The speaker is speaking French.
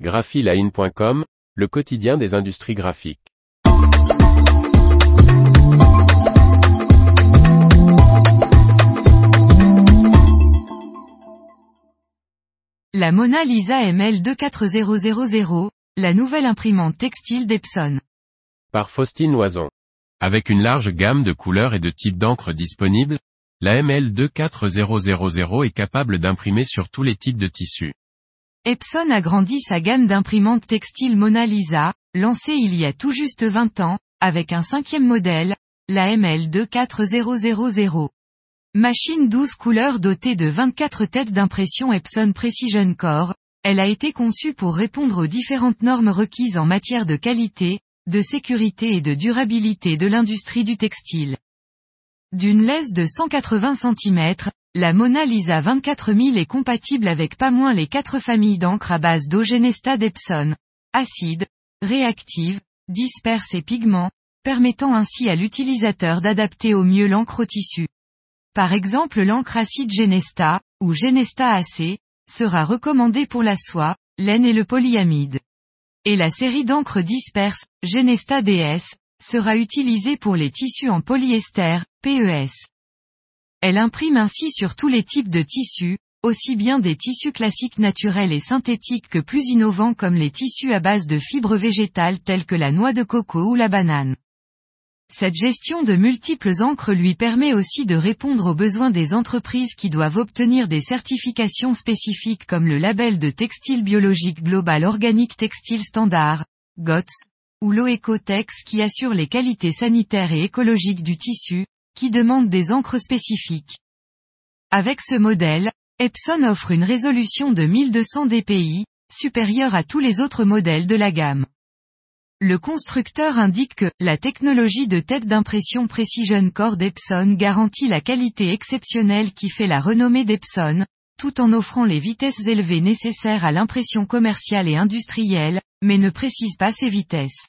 graphiline.com, le quotidien des industries graphiques. La Mona Lisa ML 24000, la nouvelle imprimante textile d'Epson. Par Faustine Loison. Avec une large gamme de couleurs et de types d'encre disponibles, la ML 24000 est capable d'imprimer sur tous les types de tissus. Epson a grandi sa gamme d'imprimantes textiles Mona Lisa, lancée il y a tout juste 20 ans, avec un cinquième modèle, la ML 24000. Machine 12 couleurs dotée de 24 têtes d'impression Epson Precision Core, elle a été conçue pour répondre aux différentes normes requises en matière de qualité, de sécurité et de durabilité de l'industrie du textile. D'une laisse de 180 cm, la Mona Lisa 24000 est compatible avec pas moins les quatre familles d'encre à base d'eau Genesta d'Epson, acide, réactive, disperse et pigment, permettant ainsi à l'utilisateur d'adapter au mieux l'encre au tissu. Par exemple l'encre acide Genesta, ou Genesta AC, sera recommandée pour la soie, laine et le polyamide. Et la série d'encre disperse, Genesta DS, sera utilisée pour les tissus en polyester, PES. Elle imprime ainsi sur tous les types de tissus, aussi bien des tissus classiques naturels et synthétiques que plus innovants comme les tissus à base de fibres végétales telles que la noix de coco ou la banane. Cette gestion de multiples encres lui permet aussi de répondre aux besoins des entreprises qui doivent obtenir des certifications spécifiques comme le label de textile biologique global organique textile standard, GOTS, ou l'OECOTEX qui assure les qualités sanitaires et écologiques du tissu, qui demande des encres spécifiques. Avec ce modèle, Epson offre une résolution de 1200 dpi, supérieure à tous les autres modèles de la gamme. Le constructeur indique que, la technologie de tête d'impression Precision Core d'Epson garantit la qualité exceptionnelle qui fait la renommée d'Epson, tout en offrant les vitesses élevées nécessaires à l'impression commerciale et industrielle, mais ne précise pas ces vitesses.